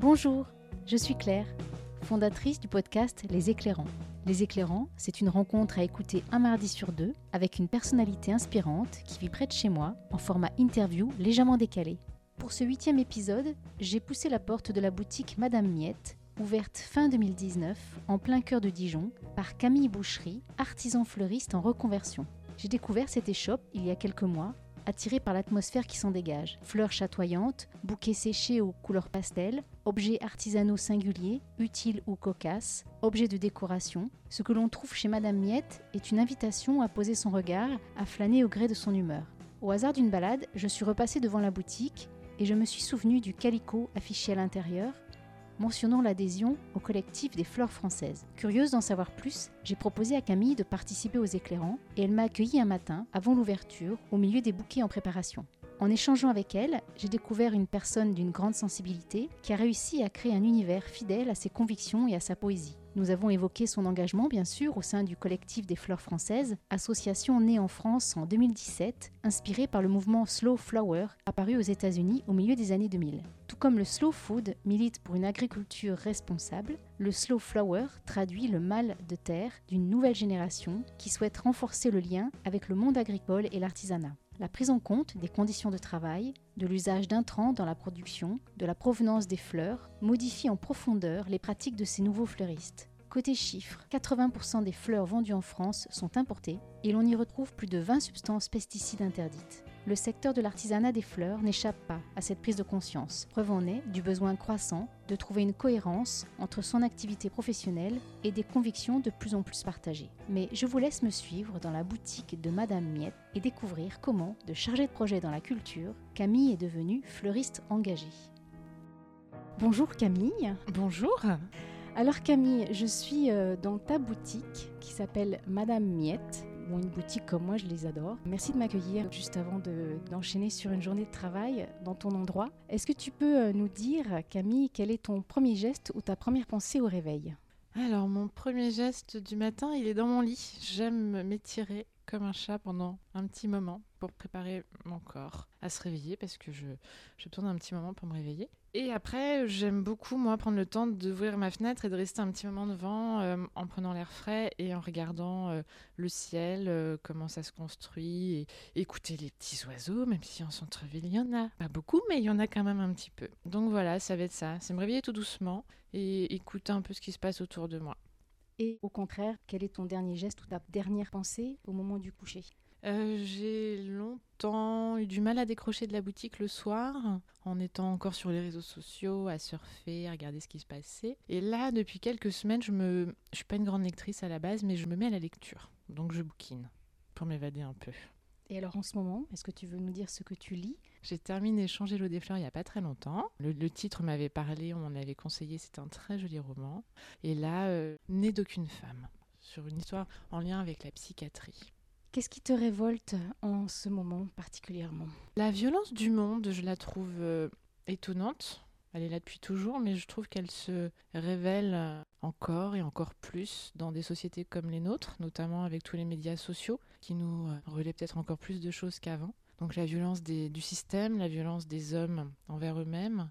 Bonjour, je suis Claire, fondatrice du podcast Les Éclairants. Les Éclairants, c'est une rencontre à écouter un mardi sur deux avec une personnalité inspirante qui vit près de chez moi en format interview légèrement décalé. Pour ce huitième épisode, j'ai poussé la porte de la boutique Madame Miette, ouverte fin 2019 en plein cœur de Dijon par Camille Boucherie, artisan fleuriste en reconversion. J'ai découvert cette échoppe il y a quelques mois attiré par l'atmosphère qui s'en dégage. Fleurs chatoyantes, bouquets séchés aux couleurs pastel, objets artisanaux singuliers, utiles ou cocasses, objets de décoration. Ce que l'on trouve chez Madame Miette est une invitation à poser son regard, à flâner au gré de son humeur. Au hasard d'une balade, je suis repassée devant la boutique et je me suis souvenu du calicot affiché à l'intérieur, mentionnant l'adhésion au collectif des fleurs françaises. Curieuse d'en savoir plus, j'ai proposé à Camille de participer aux éclairants et elle m'a accueilli un matin avant l'ouverture au milieu des bouquets en préparation. En échangeant avec elle, j'ai découvert une personne d'une grande sensibilité qui a réussi à créer un univers fidèle à ses convictions et à sa poésie. Nous avons évoqué son engagement, bien sûr, au sein du collectif des fleurs françaises, association née en France en 2017, inspirée par le mouvement Slow Flower, apparu aux États-Unis au milieu des années 2000. Tout comme le slow food milite pour une agriculture responsable, le slow flower traduit le mal de terre d'une nouvelle génération qui souhaite renforcer le lien avec le monde agricole et l'artisanat la prise en compte des conditions de travail, de l'usage d'intrants dans la production, de la provenance des fleurs, modifie en profondeur les pratiques de ces nouveaux fleuristes. Côté chiffres, 80% des fleurs vendues en France sont importées et l'on y retrouve plus de 20 substances pesticides interdites le secteur de l'artisanat des fleurs n'échappe pas à cette prise de conscience. Preuve en est du besoin croissant de trouver une cohérence entre son activité professionnelle et des convictions de plus en plus partagées. Mais je vous laisse me suivre dans la boutique de Madame Miette et découvrir comment, de chargée de projet dans la culture, Camille est devenue fleuriste engagée. Bonjour Camille. Bonjour. Alors Camille, je suis euh, dans ta boutique qui s'appelle Madame Miette une boutique comme moi, je les adore. Merci de m'accueillir juste avant d'enchaîner sur une journée de travail dans ton endroit. Est-ce que tu peux euh, nous dire, Camille, quel est ton premier geste ou ta première pensée au réveil? Alors, mon premier geste du matin, il est dans mon lit. J'aime m'étirer comme un chat pendant un petit moment pour préparer mon corps à se réveiller parce que je, je besoin d'un petit moment pour me réveiller. Et après, j'aime beaucoup, moi, prendre le temps d'ouvrir ma fenêtre et de rester un petit moment devant euh, en prenant l'air frais et en regardant euh, le ciel, euh, comment ça se construit, et écouter les petits oiseaux, même si en centre-ville, il y en a pas beaucoup, mais il y en a quand même un petit peu. Donc voilà, ça va être ça. C'est me réveiller tout doucement et écouter un peu ce qui se passe autour de moi. Et au contraire, quel est ton dernier geste ou ta dernière pensée au moment du coucher? Euh, J'ai longtemps eu du mal à décrocher de la boutique le soir, en étant encore sur les réseaux sociaux, à surfer, à regarder ce qui se passait. Et là, depuis quelques semaines, je me, je suis pas une grande lectrice à la base, mais je me mets à la lecture. Donc je bouquine pour m'évader un peu. Et alors en ce moment, est-ce que tu veux nous dire ce que tu lis? J'ai terminé Changer l'eau des fleurs il n'y a pas très longtemps. Le, titre m'avait parlé, on m'en avait conseillé, c'est un très joli roman. Et là, euh, Né d'aucune femme, sur une histoire en lien avec la psychiatrie. Qu'est-ce qui te révolte en ce moment particulièrement? La violence du monde, je la trouve euh, étonnante. Elle est là depuis toujours, mais je trouve qu'elle se révèle euh, encore et encore plus dans des sociétés comme les nôtres, notamment avec tous les médias sociaux qui nous euh, relaient peut-être encore plus de choses qu'avant. Donc la violence du système, la violence des hommes envers eux-mêmes,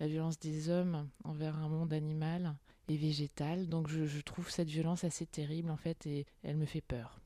la violence des hommes envers un monde animal et végétal. Donc je, je trouve cette violence assez terrible en fait et elle me fait peur.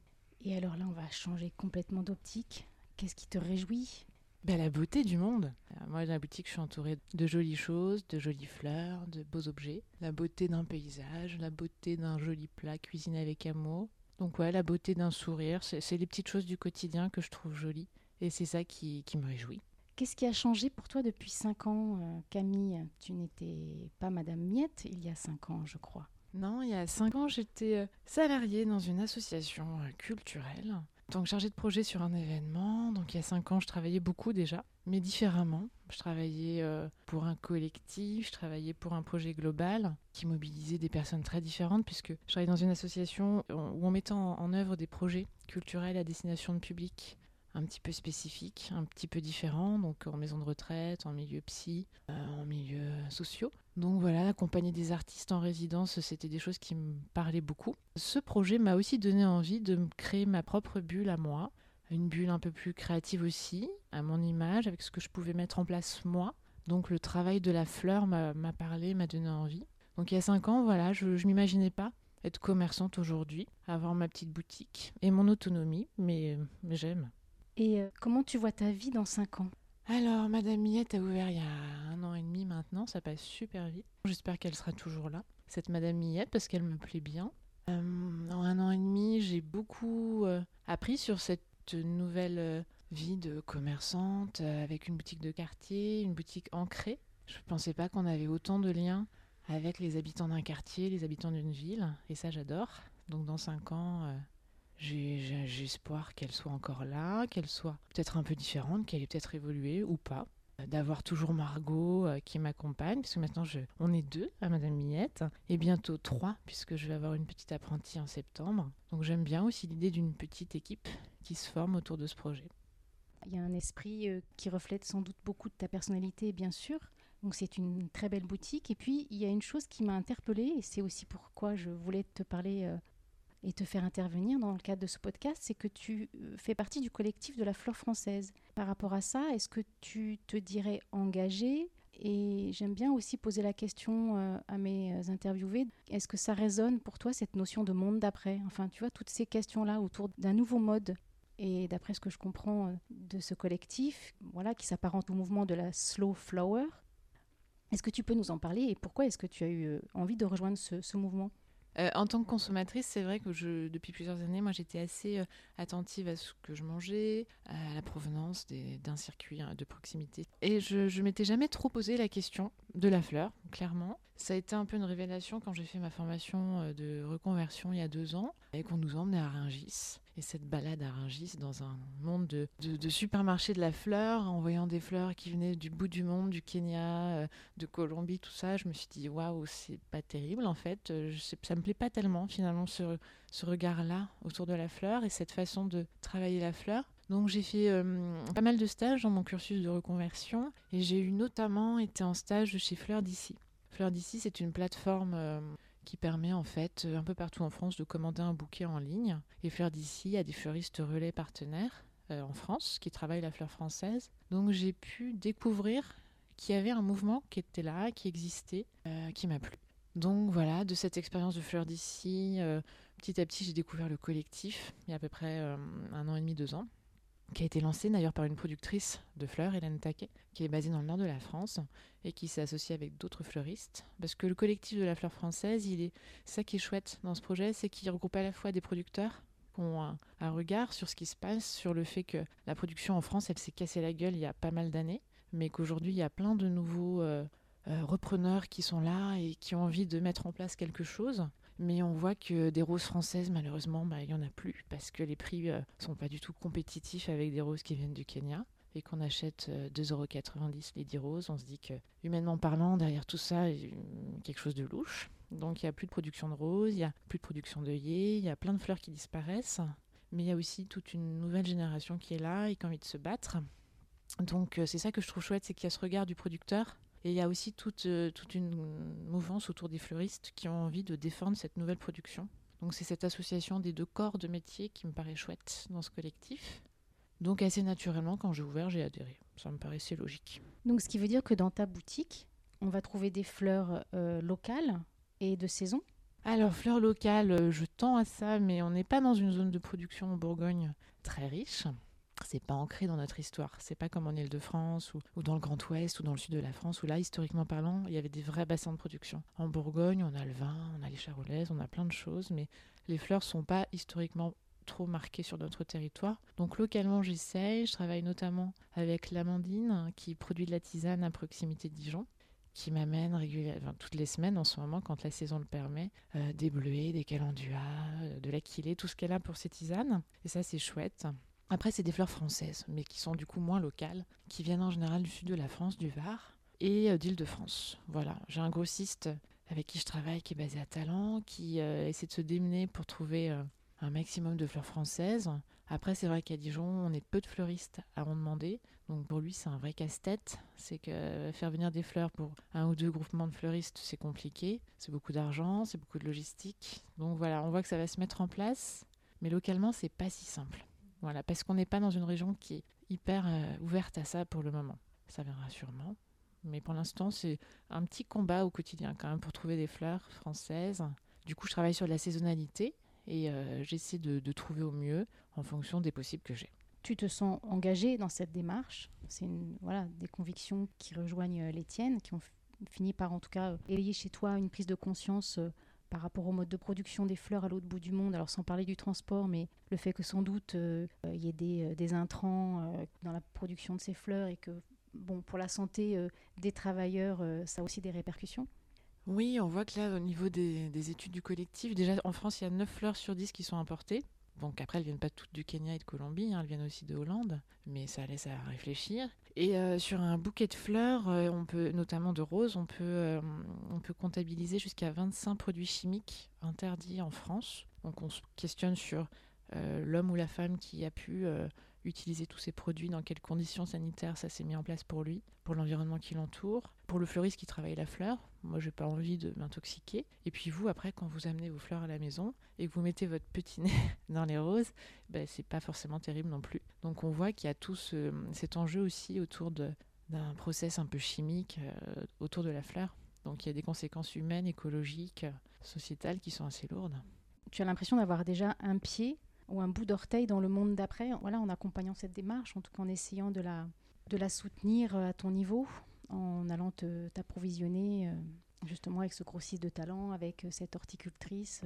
Et alors là, on va changer complètement d'optique. Qu'est-ce qui te réjouit? Ben, La beauté du monde. Euh, moi, dans la boutique, je suis entourée de jolies choses, de jolies fleurs, de beaux objets. La beauté d'un paysage, la beauté d'un joli plat cuisiné avec amour. Donc ouais, la beauté d'un sourire, c'est les petites choses du quotidien que je trouve jolies. Et c'est ça qui, qui me réjouit. Qu'est-ce qui a changé pour toi depuis 5 ans, euh, Camille? Tu n'étais pas Madame Miette il y a 5 ans, je crois. Non, il y a 5 ans, j'étais euh, salariée dans une association culturelle en tant que chargée de projet sur un événement. Donc il y a cinq ans, je travaillais beaucoup déjà, mais différemment. Je travaillais euh, pour un collectif, je travaillais pour un projet global qui mobilisait des personnes très différentes, puisque je travaillais dans une association où on mettait en œuvre des projets culturels à destination de public un petit peu spécifiques, un petit peu différents, donc en maison de retraite, en milieu psy, euh, en milieu sociaux. Donc voilà, accompagner des artistes en résidence, c'était des choses qui me parlaient beaucoup. Ce projet m'a aussi donné envie de créer ma propre bulle à moi, une bulle un peu plus créative aussi, à mon image, avec ce que je pouvais mettre en place moi, Donc le travail de la fleur m'a parlé, m'a donné envie. Donc il y a cinq ans, voilà, je ne m'imaginais pas être commerçante aujourd'hui, avoir ma petite boutique et mon autonomie, mais, j'aime. Et euh, comment tu vois ta vie dans cinq ans? Alors, Madame Miette a ouvert il y a un an et demi maintenant, ça passe super vite. J'espère qu'elle sera toujours là, cette Madame Miette, parce qu'elle me plaît bien. Euh, en un an et demi, j'ai beaucoup euh, appris sur cette nouvelle vie de commerçante avec une boutique de quartier, une boutique ancrée. Je ne pensais pas qu'on avait autant de liens avec les habitants d'un quartier, les habitants d'une ville, et ça j'adore. Donc dans cinq ans, j'ai espoir qu'elle soit encore là, qu'elle soit peut-être un peu différente, qu'elle ait peut-être évolué ou pas. D'avoir toujours Margot euh, qui m'accompagne, puisque maintenant je, on est deux à Madame Miette, et bientôt trois, puisque je vais avoir une petite apprentie en septembre. Donc j'aime bien aussi l'idée d'une petite équipe qui se forme autour de ce projet. Il y a un esprit euh, qui reflète sans doute beaucoup de ta personnalité, bien sûr, donc c'est une très belle boutique. Et puis il y a une chose qui m'a interpellée, et c'est aussi pourquoi je voulais te parler euh, et te faire intervenir dans le cadre de ce podcast, c'est que tu euh, fais partie du collectif de la fleur française. Par rapport à ça, est-ce que tu te dirais engagée? Et j'aime bien aussi poser la question euh, à mes interviewés, est-ce que ça résonne pour toi cette notion de monde d'après? Enfin, tu vois, toutes ces questions-là autour d'un nouveau mode. Et d'après ce que je comprends de ce collectif, voilà, qui s'apparente au mouvement de la slow flower, est-ce que tu peux nous en parler et pourquoi est-ce que tu as eu euh, envie de rejoindre ce, mouvement? Euh, en tant que consommatrice, c'est vrai que je, depuis plusieurs années, moi, j'étais assez euh, attentive à ce que je mangeais, à la provenance d'un circuit hein, de proximité. Et je ne m'étais jamais trop posé la question de la fleur, clairement. Ça a été un peu une révélation quand j'ai fait ma formation de reconversion il y a deux ans et qu'on nous emmenait à Rungis. Et cette balade à Rungis dans un monde de, de, supermarché de la fleur, en voyant des fleurs qui venaient du bout du monde, du Kenya, euh, de Colombie, tout ça, je me suis dit waouh, c'est pas terrible en fait. Euh, ça me plaît pas tellement finalement ce, ce regard-là autour de la fleur et cette façon de travailler la fleur. Donc j'ai fait pas mal de stages dans mon cursus de reconversion et j'ai eu notamment été en stage chez Fleur d'ici. Fleur d'ici, c'est une plateforme qui permet en fait un peu partout en France de commander un bouquet en ligne. Et Fleurs d'ici a des fleuristes relais partenaires en France qui travaillent la fleur française. Donc j'ai pu découvrir qu'il y avait un mouvement qui était là, qui existait, qui m'a plu. Donc voilà, de cette expérience de Fleurs d'ici, petit à petit j'ai découvert le collectif il y a à peu près un an et demi, deux ans qui a été lancé d'ailleurs par une productrice de fleurs, Hélène Taquet, qui est basée dans le nord de la France et qui s'est associée avec d'autres fleuristes. Parce que le collectif de la fleur française, il est ça qui est chouette dans ce projet, c'est qu'il regroupe à la fois des producteurs qui ont un, regard sur ce qui se passe, sur le fait que la production en France, elle s'est cassée la gueule il y a pas mal d'années, mais qu'aujourd'hui il y a plein de nouveaux euh, euh, repreneurs qui sont là et qui ont envie de mettre en place quelque chose. Mais on voit que des roses françaises, malheureusement, bah, il n'y en a plus parce que les prix ne euh, sont pas du tout compétitifs avec des roses qui viennent du Kenya. Et qu'on achète 2,90€ euh, les 10 roses, on se dit que, humainement parlant, derrière tout ça, il y a quelque chose de louche. Donc il n'y a plus de production de roses, il n'y a plus de production d'œillets, il y a plein de fleurs qui disparaissent. Mais il y a aussi toute une nouvelle génération qui est là et qui a envie de se battre. Donc euh, c'est ça que je trouve chouette, c'est qu'il y a ce regard du producteur et il y a aussi toute, euh, toute une mouvance autour des fleuristes qui ont envie de défendre cette nouvelle production. Donc c'est cette association des deux corps de métier qui me paraît chouette dans ce collectif. Donc assez naturellement, quand j'ai ouvert, j'ai adhéré. Ça me paraissait logique. Donc ce qui veut dire que dans ta boutique, on va trouver des fleurs euh, locales et de saison? Alors, fleurs locales, euh, je tends à ça, mais on n'est pas dans une zone de production en Bourgogne très riche c'est pas ancré dans notre histoire. C'est pas comme en Île-de-France ou, dans le Grand Ouest ou dans le sud de la France où là, historiquement parlant, il y avait des vrais bassins de production. En Bourgogne, on a le vin, on a les charolaises, on a plein de choses, mais les fleurs sont pas historiquement trop marquées sur notre territoire. Donc localement, j'essaye. Je travaille notamment avec l'Amandine qui produit de la tisane à proximité de Dijon qui m'amène régulièrement, toutes les semaines en ce moment, quand la saison le permet, euh, des bleuets, des calenduas, euh, de l'aquilée, tout ce qu'elle a pour ses tisanes. Et ça, c'est chouette. Après, c'est des fleurs françaises, mais qui sont du coup moins locales, qui viennent en général du sud de la France, du Var et euh, d'Île-de-France. Voilà, j'ai un grossiste avec qui je travaille qui est basé à Talent, qui euh, essaie de se démener pour trouver euh, un maximum de fleurs françaises. Après, c'est vrai qu'à Dijon, on est peu de fleuristes à en demander. Donc pour lui, c'est un vrai casse-tête. C'est que faire venir des fleurs pour un ou deux groupements de fleuristes, c'est compliqué. C'est beaucoup d'argent, c'est beaucoup de logistique. Donc voilà, on voit que ça va se mettre en place. Mais localement, c'est pas si simple. Voilà, parce qu'on n'est pas dans une région qui est hyper euh, ouverte à ça pour le moment. Ça viendra sûrement. Mais pour l'instant, c'est un petit combat au quotidien quand même pour trouver des fleurs françaises. Du coup, je travaille sur la saisonnalité et euh, j'essaie de, trouver au mieux en fonction des possibles que j'ai. Tu te sens engagé dans cette démarche C'est voilà, des convictions qui rejoignent les tiennes, qui ont fini par en tout cas éveiller chez toi une prise de conscience par rapport au mode de production des fleurs à l'autre bout du monde, alors sans parler du transport, mais le fait que sans doute il y ait des, des intrants dans la production de ces fleurs et que bon, pour la santé euh, des travailleurs, euh, ça a aussi des répercussions Oui, on voit que là, au niveau des, études du collectif, déjà en France, il y a 9 fleurs sur 10 qui sont importées. Donc après, elles viennent pas toutes du Kenya et de Colombie, hein, elles viennent aussi de Hollande, mais ça laisse à réfléchir. Et euh, sur un bouquet de fleurs, on peut, notamment de roses, on peut, on peut comptabiliser jusqu'à 25 produits chimiques interdits en France. Donc on se questionne sur l'homme ou la femme qui a pu utiliser tous ces produits, dans quelles conditions sanitaires ça s'est mis en place pour lui, pour l'environnement qui l'entoure, pour le fleuriste qui travaille la fleur. Moi, j'ai pas envie de m'intoxiquer. Et puis vous, après, quand vous amenez vos fleurs à la maison et que vous mettez votre petit nez dans les roses, ben, c'est pas forcément terrible non plus. Donc on voit qu'il y a tout ce, cet enjeu aussi autour d'un process un peu chimique euh, autour de la fleur. Donc il y a des conséquences humaines, écologiques, sociétales qui sont assez lourdes. Tu as l'impression d'avoir déjà un pied ou un bout d'orteil dans le monde d'après, voilà, en accompagnant cette démarche, en tout cas en essayant de la, de la soutenir euh, à ton niveau, en allant t'approvisionner euh, justement avec ce grossiste de talent, avec euh, cette horticultrice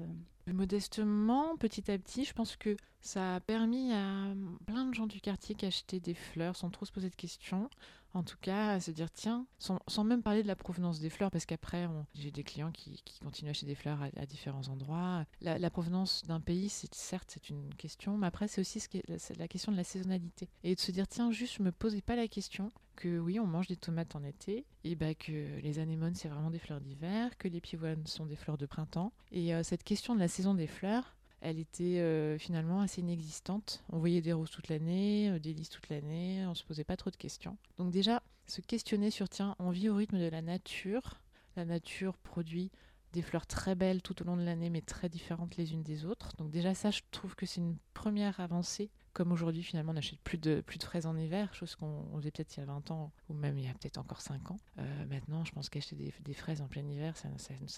Modestement, petit à petit, je pense que ça a permis à plein de gens du quartier achetaient des fleurs sans trop se poser de questions, en tout cas se dire tiens, sans, même parler de la provenance des fleurs, parce qu'après j'ai des clients qui, continuent à acheter des fleurs à, différents endroits. La, provenance d'un pays, c'est certes c'est une question, mais après c'est aussi la, question de la saisonnalité. Et de se dire tiens juste je me posais pas la question que oui on mange des tomates en été et bah que les anémones c'est vraiment des fleurs d'hiver, que les pivoines sont des fleurs de printemps et euh, cette question de la saison des fleurs elle était euh, finalement assez inexistante. On voyait des roses toute l'année, euh, des lys toute l'année, on se posait pas trop de questions. Donc déjà, se questionner sur tiens, on vit au rythme de la nature. La nature produit des fleurs très belles tout au long de l'année, mais très différentes les unes des autres. Donc déjà ça, je trouve que c'est une première avancée. Comme aujourd'hui, finalement, on n'achète plus de, plus de fraises en hiver, chose qu'on faisait peut-être il y a 20 ans, ou même il y a peut-être encore 5 ans. Euh, maintenant, je pense qu'acheter des, fraises en plein hiver, ça,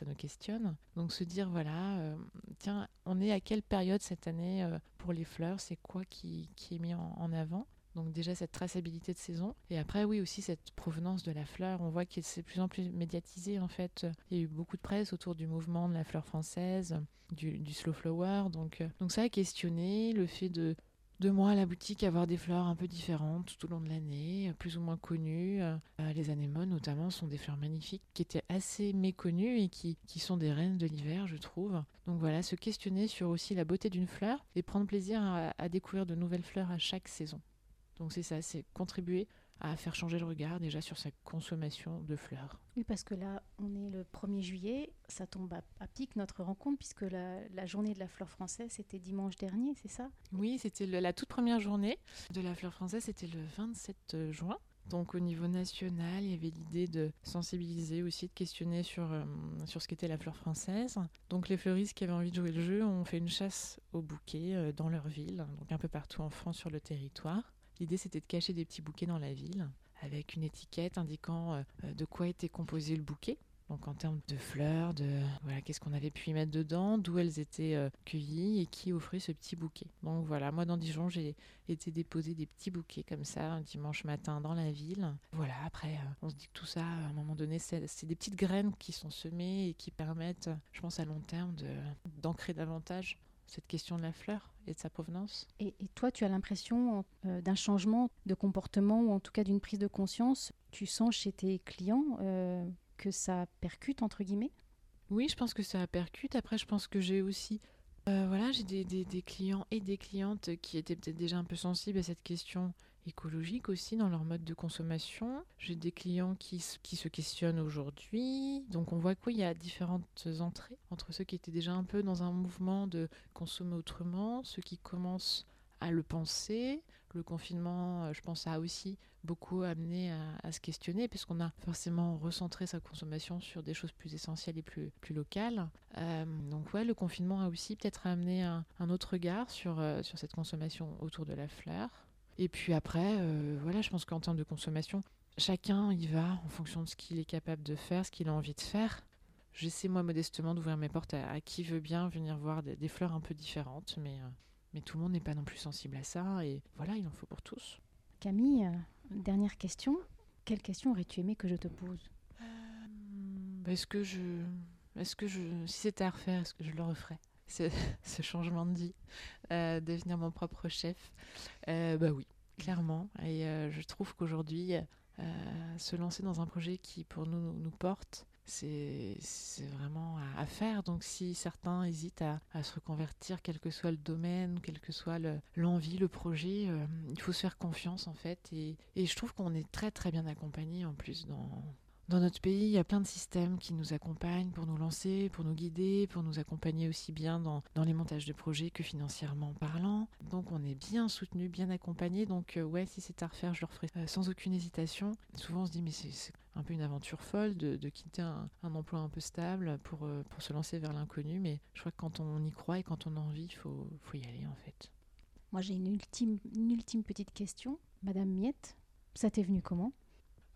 nous questionne. Donc se dire, voilà, euh, tiens, on est à quelle période cette année euh, pour les fleurs? C'est quoi qui, qui, est mis en avant? Donc déjà cette traçabilité de saison. Et après, oui, aussi cette provenance de la fleur. On voit que c'est de plus en plus médiatisé en fait. Il y a eu beaucoup de presse autour du mouvement de la fleur française, du, slow flower. Donc, donc ça a questionné le fait de de moi à la boutique avoir des fleurs un peu différentes tout au long de l'année, plus ou moins connues. Euh, les anémones notamment sont des fleurs magnifiques qui étaient assez méconnues et qui, qui sont des reines de l'hiver, je trouve. Donc voilà, se questionner sur aussi la beauté d'une fleur et prendre plaisir à découvrir de nouvelles fleurs à chaque saison. Donc c'est ça, c'est contribuer à faire changer le regard déjà sur sa consommation de fleurs. Oui, parce que là, on est le 1er juillet, ça tombe à, pic notre rencontre, puisque la, journée de la fleur française, c'était dimanche dernier, c'est ça? Oui, c'était la toute première journée de la fleur française, c'était le 27 juin. Donc au niveau national, il y avait l'idée de sensibiliser aussi, de questionner sur, euh, sur ce qu'était la fleur française. Donc les fleuristes qui avaient envie de jouer le jeu ont fait une chasse aux bouquets euh, dans leur ville, donc un peu partout en France sur le territoire. L'idée, c'était de cacher des petits bouquets dans la ville, avec une étiquette indiquant euh, de quoi était composé le bouquet. Donc en termes de fleurs, de voilà, qu'est-ce qu'on avait pu y mettre dedans, d'où elles étaient euh, cueillies et qui offrait ce petit bouquet. Donc voilà, moi dans Dijon, j'ai été déposer des petits bouquets comme ça un dimanche matin dans la ville. Voilà, après, euh, on se dit que tout ça, à un moment donné, c'est des petites graines qui sont semées et qui permettent, je pense à long terme, d'ancrer davantage cette question de la fleur et de sa provenance. Et, toi, tu as l'impression euh, d'un changement de comportement ou en tout cas d'une prise de conscience? Tu sens chez tes clients euh, que ça percute, entre guillemets? Oui, je pense que ça percute. Après, je pense que j'ai aussi... Euh, voilà, j'ai des, clients et des clientes qui étaient peut-être déjà un peu sensibles à cette question écologique aussi dans leur mode de consommation. J'ai des clients qui, qui se questionnent aujourd'hui. Donc on voit qu'il y a différentes entrées entre ceux qui étaient déjà un peu dans un mouvement de consommer autrement, ceux qui commencent à le penser. Le confinement, euh, je pense, a aussi beaucoup amené à, se questionner, puisqu'on a forcément recentré sa consommation sur des choses plus essentielles et plus, locales. Euh, donc ouais, le confinement a aussi peut-être amené un, autre regard sur, euh, sur cette consommation autour de la fleur. Et puis après, voilà, je pense qu'en termes de consommation, chacun y va en fonction de ce qu'il est capable de faire, ce qu'il a envie de faire. J'essaie moi modestement d'ouvrir mes portes à, qui veut bien venir voir des, fleurs un peu différentes, mais, mais tout le monde n'est pas non plus sensible à ça, et voilà, il en faut pour tous. Camille, euh, dernière question. Quelle question aurais-tu aimé que je te pose euh, Est-ce que je... Est-ce que je... Si c'était à refaire, est-ce que je le referais ce, ce changement de vie, devenir mon propre chef? Bah oui, clairement. Et je trouve qu'aujourd'hui, se lancer dans un projet qui pour nous nous porte, c'est vraiment à, faire. Donc si certains hésitent à, se reconvertir, quel que soit le domaine, quelle que soit l'envie, le, projet, euh, il faut se faire confiance en fait. Et, et je trouve qu'on est très très bien accompagné en plus dans, dans notre pays, il y a plein de systèmes qui nous accompagnent pour nous lancer, pour nous guider, pour nous accompagner aussi bien dans, dans les montages de projets que financièrement parlant. Donc on est bien soutenu, bien accompagné. Donc euh, ouais, si c'est à refaire, je le referai euh, sans aucune hésitation. Souvent on se dit mais c'est un peu une aventure folle de, quitter un, un, emploi un peu stable pour, euh, pour se lancer vers l'inconnu. Mais je crois que quand on y croit et quand on a envie, il faut, faut y aller en fait. Moi j'ai une ultime, une ultime petite question. Madame Miette, ça t'est venu comment?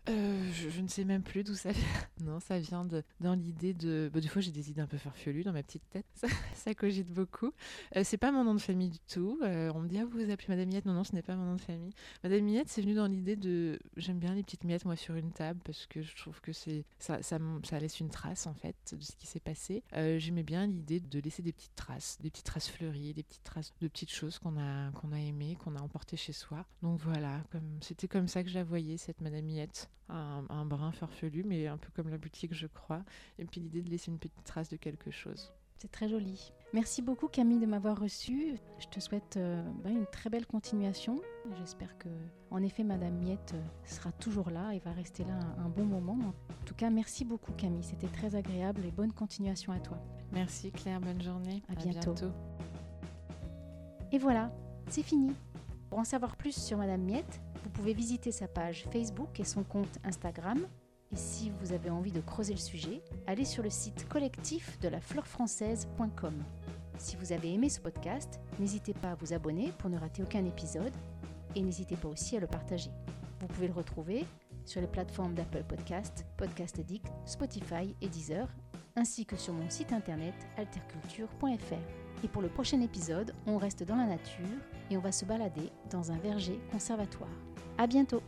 Euh, je, ne sais même plus d'où ça vient. Non, ça vient de, dans l'idée de. Bah, des fois, j'ai des idées un peu farfelues dans ma petite tête. Ça, cogite beaucoup. Euh, c'est pas mon nom de famille du tout. Euh, on me dit, ah, vous vous appelez Madame Miette Non, non, ce n'est pas mon nom de famille. Madame Miette, c'est venu dans l'idée de. J'aime bien les petites miettes, moi, sur une table, parce que je trouve que c'est ça, ça, laisse une trace, en fait, de ce qui s'est passé. J'aimais bien l'idée de laisser des petites traces, des petites traces fleuries, des petites traces de petites choses qu'on a, qu'on a aimées, qu'on a emportées chez soi. Donc voilà, c'était comme ça que je la voyais, cette Madame Miette un, brin farfelu, mais un peu comme la boutique, je crois. Et puis l'idée de laisser une petite trace de quelque chose. C'est très joli. Merci beaucoup Camille de m'avoir reçu. Je te souhaite euh, bah, une très belle continuation. J'espère que, en effet, Madame Miette euh, sera toujours là et va rester là un, bon moment. En tout cas, merci beaucoup Camille. C'était très agréable et bonne continuation à toi. Merci Claire. Bonne journée. À, bientôt. Et voilà, c'est fini. Pour en savoir plus sur Madame Miette, vous pouvez visiter sa page Facebook et son compte Instagram. Et si vous avez envie de creuser le sujet, allez sur le site collectif de la fleurfrançaise.com. Si vous avez aimé ce podcast, n'hésitez pas à vous abonner pour ne rater aucun épisode et n'hésitez pas aussi à le partager. Vous pouvez le retrouver sur les plateformes d'Apple Podcast, Podcast Addict, Spotify et Deezer, ainsi que sur mon site internet alterculture.fr. Et pour le prochain épisode, on reste dans la nature et on va se balader dans un verger conservatoire. À bientôt